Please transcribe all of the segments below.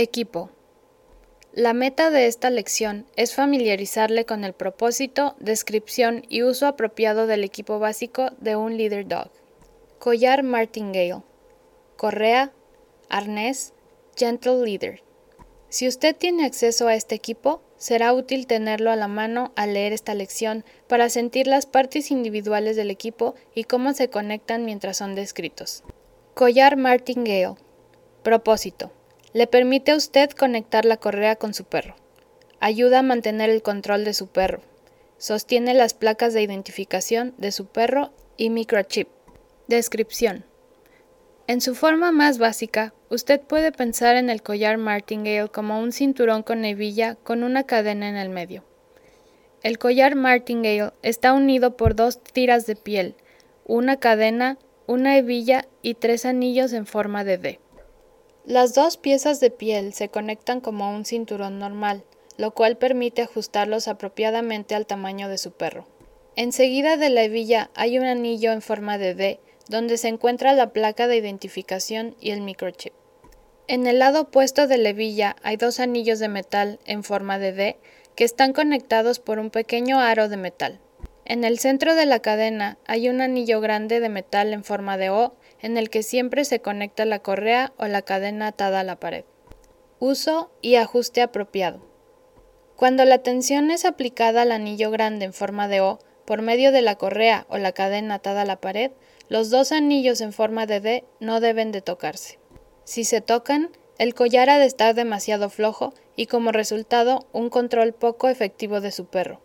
Equipo. La meta de esta lección es familiarizarle con el propósito, descripción y uso apropiado del equipo básico de un Leader Dog. Collar Martingale. Correa, arnés, Gentle Leader. Si usted tiene acceso a este equipo, será útil tenerlo a la mano al leer esta lección para sentir las partes individuales del equipo y cómo se conectan mientras son descritos. Collar Martingale. Propósito. Le permite a usted conectar la correa con su perro. Ayuda a mantener el control de su perro. Sostiene las placas de identificación de su perro y microchip. Descripción. En su forma más básica, usted puede pensar en el collar Martingale como un cinturón con hebilla con una cadena en el medio. El collar Martingale está unido por dos tiras de piel, una cadena, una hebilla y tres anillos en forma de D. Las dos piezas de piel se conectan como un cinturón normal, lo cual permite ajustarlos apropiadamente al tamaño de su perro. Enseguida de la hebilla hay un anillo en forma de D, donde se encuentra la placa de identificación y el microchip. En el lado opuesto de la hebilla hay dos anillos de metal en forma de D que están conectados por un pequeño aro de metal. En el centro de la cadena hay un anillo grande de metal en forma de O en el que siempre se conecta la correa o la cadena atada a la pared. Uso y ajuste apropiado. Cuando la tensión es aplicada al anillo grande en forma de O por medio de la correa o la cadena atada a la pared, los dos anillos en forma de D no deben de tocarse. Si se tocan, el collar ha de estar demasiado flojo y como resultado un control poco efectivo de su perro.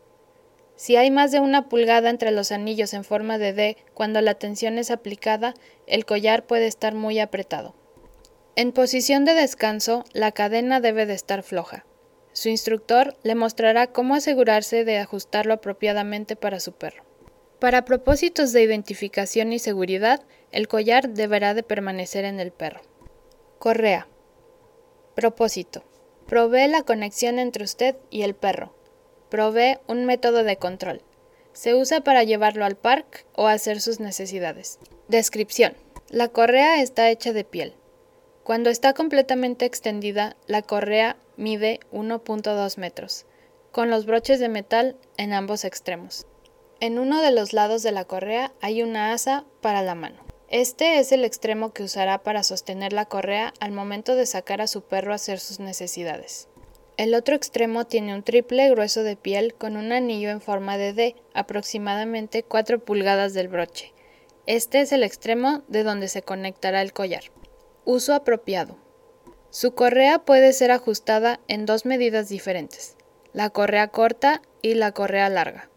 Si hay más de una pulgada entre los anillos en forma de D cuando la tensión es aplicada, el collar puede estar muy apretado. En posición de descanso, la cadena debe de estar floja. Su instructor le mostrará cómo asegurarse de ajustarlo apropiadamente para su perro. Para propósitos de identificación y seguridad, el collar deberá de permanecer en el perro. Correa. Propósito. Provee la conexión entre usted y el perro provee un método de control. Se usa para llevarlo al parque o hacer sus necesidades. Descripción. La correa está hecha de piel. Cuando está completamente extendida, la correa mide 1.2 metros, con los broches de metal en ambos extremos. En uno de los lados de la correa hay una asa para la mano. Este es el extremo que usará para sostener la correa al momento de sacar a su perro a hacer sus necesidades. El otro extremo tiene un triple grueso de piel con un anillo en forma de D, aproximadamente 4 pulgadas del broche. Este es el extremo de donde se conectará el collar. Uso apropiado. Su correa puede ser ajustada en dos medidas diferentes, la correa corta y la correa larga.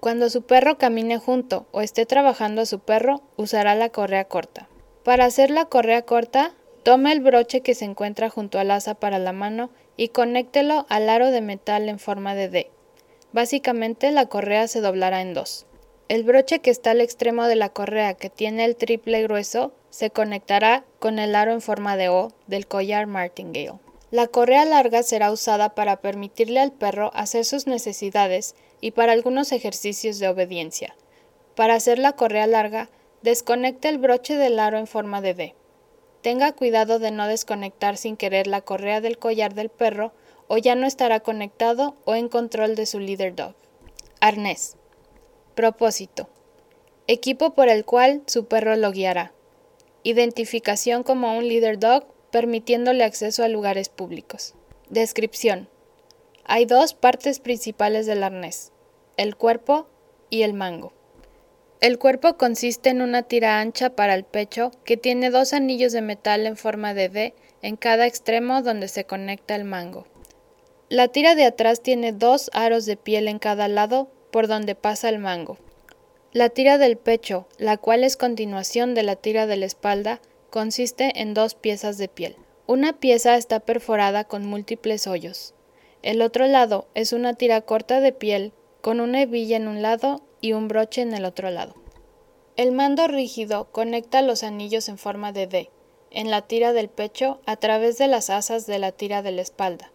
Cuando su perro camine junto o esté trabajando a su perro, usará la correa corta. Para hacer la correa corta, tome el broche que se encuentra junto al asa para la mano y conéctelo al aro de metal en forma de D. Básicamente la correa se doblará en dos. El broche que está al extremo de la correa que tiene el triple grueso se conectará con el aro en forma de O del collar Martingale. La correa larga será usada para permitirle al perro hacer sus necesidades y para algunos ejercicios de obediencia. Para hacer la correa larga, desconecte el broche del aro en forma de D. Tenga cuidado de no desconectar sin querer la correa del collar del perro o ya no estará conectado o en control de su leader dog. Arnés. Propósito. Equipo por el cual su perro lo guiará. Identificación como un leader dog permitiéndole acceso a lugares públicos. Descripción. Hay dos partes principales del arnés, el cuerpo y el mango. El cuerpo consiste en una tira ancha para el pecho que tiene dos anillos de metal en forma de D en cada extremo donde se conecta el mango. La tira de atrás tiene dos aros de piel en cada lado por donde pasa el mango. La tira del pecho, la cual es continuación de la tira de la espalda, consiste en dos piezas de piel. Una pieza está perforada con múltiples hoyos. El otro lado es una tira corta de piel con una hebilla en un lado y un broche en el otro lado. El mando rígido conecta los anillos en forma de D en la tira del pecho a través de las asas de la tira de la espalda.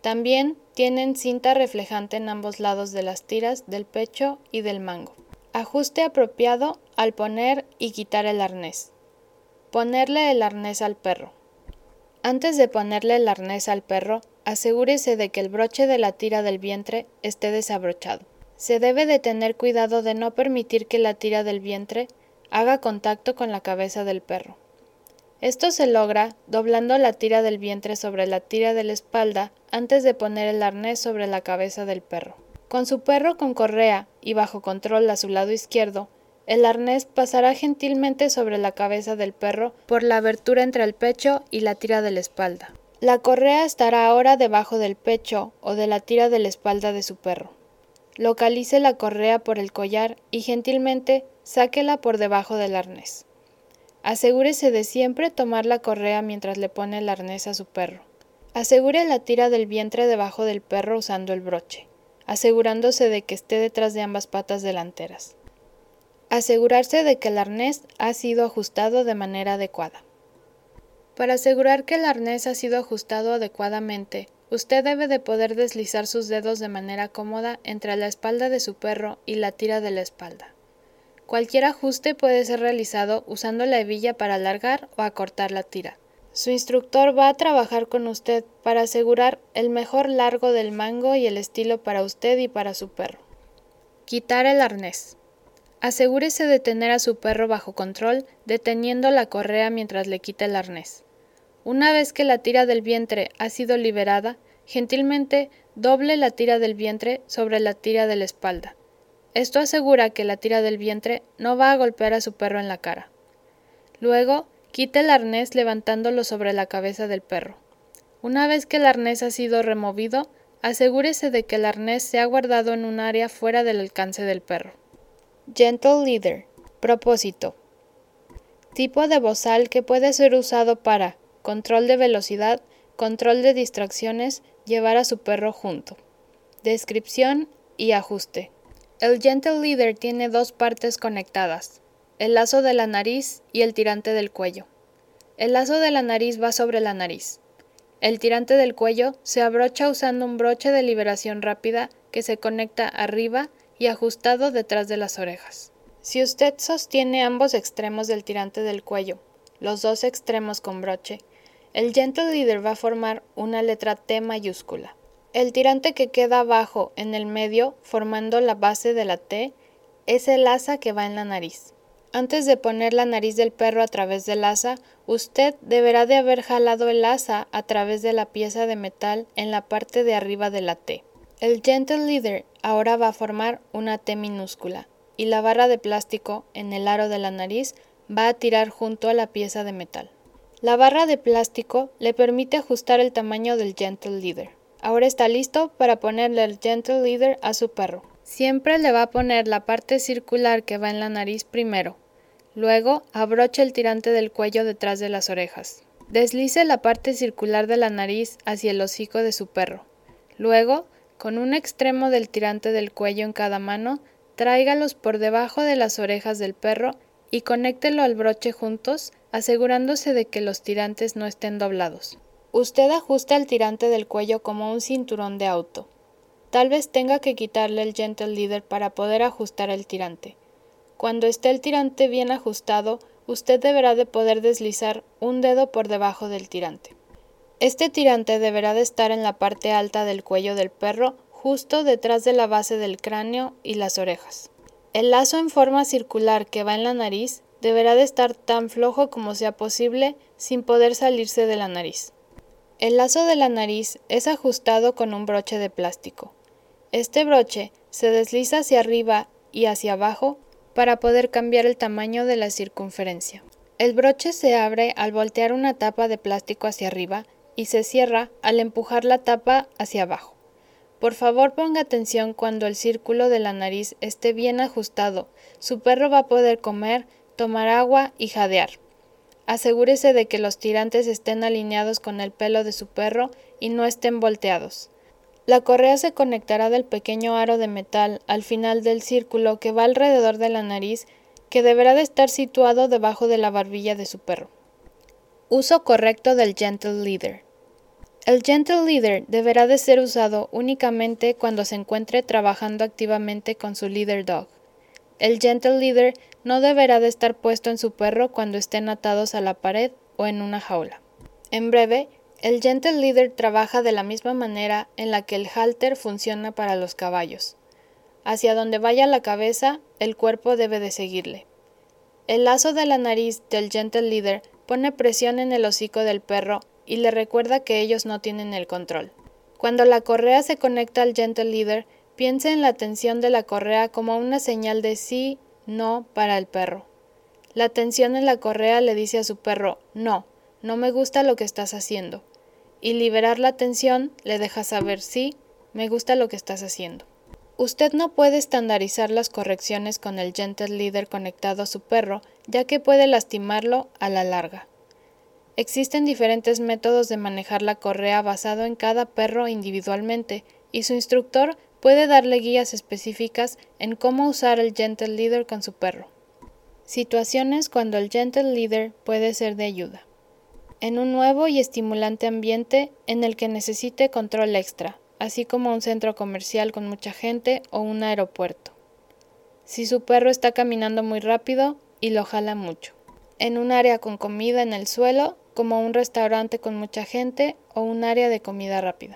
También tienen cinta reflejante en ambos lados de las tiras del pecho y del mango. Ajuste apropiado al poner y quitar el arnés. Ponerle el arnés al perro. Antes de ponerle el arnés al perro, asegúrese de que el broche de la tira del vientre esté desabrochado. Se debe de tener cuidado de no permitir que la tira del vientre haga contacto con la cabeza del perro. Esto se logra doblando la tira del vientre sobre la tira de la espalda antes de poner el arnés sobre la cabeza del perro. Con su perro con correa y bajo control a su lado izquierdo, el arnés pasará gentilmente sobre la cabeza del perro por la abertura entre el pecho y la tira de la espalda. La correa estará ahora debajo del pecho o de la tira de la espalda de su perro. Localice la correa por el collar y gentilmente sáquela por debajo del arnés. Asegúrese de siempre tomar la correa mientras le pone el arnés a su perro. Asegure la tira del vientre debajo del perro usando el broche, asegurándose de que esté detrás de ambas patas delanteras. Asegurarse de que el arnés ha sido ajustado de manera adecuada. Para asegurar que el arnés ha sido ajustado adecuadamente, Usted debe de poder deslizar sus dedos de manera cómoda entre la espalda de su perro y la tira de la espalda. Cualquier ajuste puede ser realizado usando la hebilla para alargar o acortar la tira. Su instructor va a trabajar con usted para asegurar el mejor largo del mango y el estilo para usted y para su perro. Quitar el arnés. Asegúrese de tener a su perro bajo control deteniendo la correa mientras le quita el arnés. Una vez que la tira del vientre ha sido liberada, gentilmente doble la tira del vientre sobre la tira de la espalda. Esto asegura que la tira del vientre no va a golpear a su perro en la cara. Luego, quite el arnés levantándolo sobre la cabeza del perro. Una vez que el arnés ha sido removido, asegúrese de que el arnés se ha guardado en un área fuera del alcance del perro. Gentle Leader. Propósito. Tipo de bozal que puede ser usado para control de velocidad, control de distracciones, llevar a su perro junto. Descripción y ajuste. El Gentle Leader tiene dos partes conectadas, el lazo de la nariz y el tirante del cuello. El lazo de la nariz va sobre la nariz. El tirante del cuello se abrocha usando un broche de liberación rápida que se conecta arriba y ajustado detrás de las orejas. Si usted sostiene ambos extremos del tirante del cuello, los dos extremos con broche, el Gentle Leader va a formar una letra T mayúscula. El tirante que queda abajo en el medio, formando la base de la T, es el asa que va en la nariz. Antes de poner la nariz del perro a través del asa, usted deberá de haber jalado el asa a través de la pieza de metal en la parte de arriba de la T. El Gentle Leader ahora va a formar una T minúscula y la barra de plástico en el aro de la nariz va a tirar junto a la pieza de metal. La barra de plástico le permite ajustar el tamaño del Gentle Leader. Ahora está listo para ponerle el Gentle Leader a su perro. Siempre le va a poner la parte circular que va en la nariz primero. Luego abroche el tirante del cuello detrás de las orejas. Deslice la parte circular de la nariz hacia el hocico de su perro. Luego, con un extremo del tirante del cuello en cada mano, tráigalos por debajo de las orejas del perro y conéctelo al broche juntos asegurándose de que los tirantes no estén doblados. Usted ajusta el tirante del cuello como un cinturón de auto. Tal vez tenga que quitarle el Gentle Leader para poder ajustar el tirante. Cuando esté el tirante bien ajustado, usted deberá de poder deslizar un dedo por debajo del tirante. Este tirante deberá de estar en la parte alta del cuello del perro, justo detrás de la base del cráneo y las orejas. El lazo en forma circular que va en la nariz deberá de estar tan flojo como sea posible sin poder salirse de la nariz. El lazo de la nariz es ajustado con un broche de plástico. Este broche se desliza hacia arriba y hacia abajo para poder cambiar el tamaño de la circunferencia. El broche se abre al voltear una tapa de plástico hacia arriba y se cierra al empujar la tapa hacia abajo. Por favor ponga atención cuando el círculo de la nariz esté bien ajustado. Su perro va a poder comer tomar agua y jadear. Asegúrese de que los tirantes estén alineados con el pelo de su perro y no estén volteados. La correa se conectará del pequeño aro de metal al final del círculo que va alrededor de la nariz, que deberá de estar situado debajo de la barbilla de su perro. Uso correcto del Gentle Leader. El Gentle Leader deberá de ser usado únicamente cuando se encuentre trabajando activamente con su Leader Dog. El Gentle Leader no deberá de estar puesto en su perro cuando estén atados a la pared o en una jaula. En breve, el Gentle Leader trabaja de la misma manera en la que el halter funciona para los caballos. Hacia donde vaya la cabeza, el cuerpo debe de seguirle. El lazo de la nariz del Gentle Leader pone presión en el hocico del perro y le recuerda que ellos no tienen el control. Cuando la correa se conecta al Gentle Leader, piense en la tensión de la correa como una señal de sí, no para el perro. La tensión en la correa le dice a su perro, no, no me gusta lo que estás haciendo. Y liberar la tensión le deja saber, sí, me gusta lo que estás haciendo. Usted no puede estandarizar las correcciones con el Gentle Leader conectado a su perro, ya que puede lastimarlo a la larga. Existen diferentes métodos de manejar la correa basado en cada perro individualmente, y su instructor puede darle guías específicas en cómo usar el Gentle Leader con su perro. Situaciones cuando el Gentle Leader puede ser de ayuda. En un nuevo y estimulante ambiente en el que necesite control extra, así como un centro comercial con mucha gente o un aeropuerto. Si su perro está caminando muy rápido y lo jala mucho. En un área con comida en el suelo, como un restaurante con mucha gente o un área de comida rápida.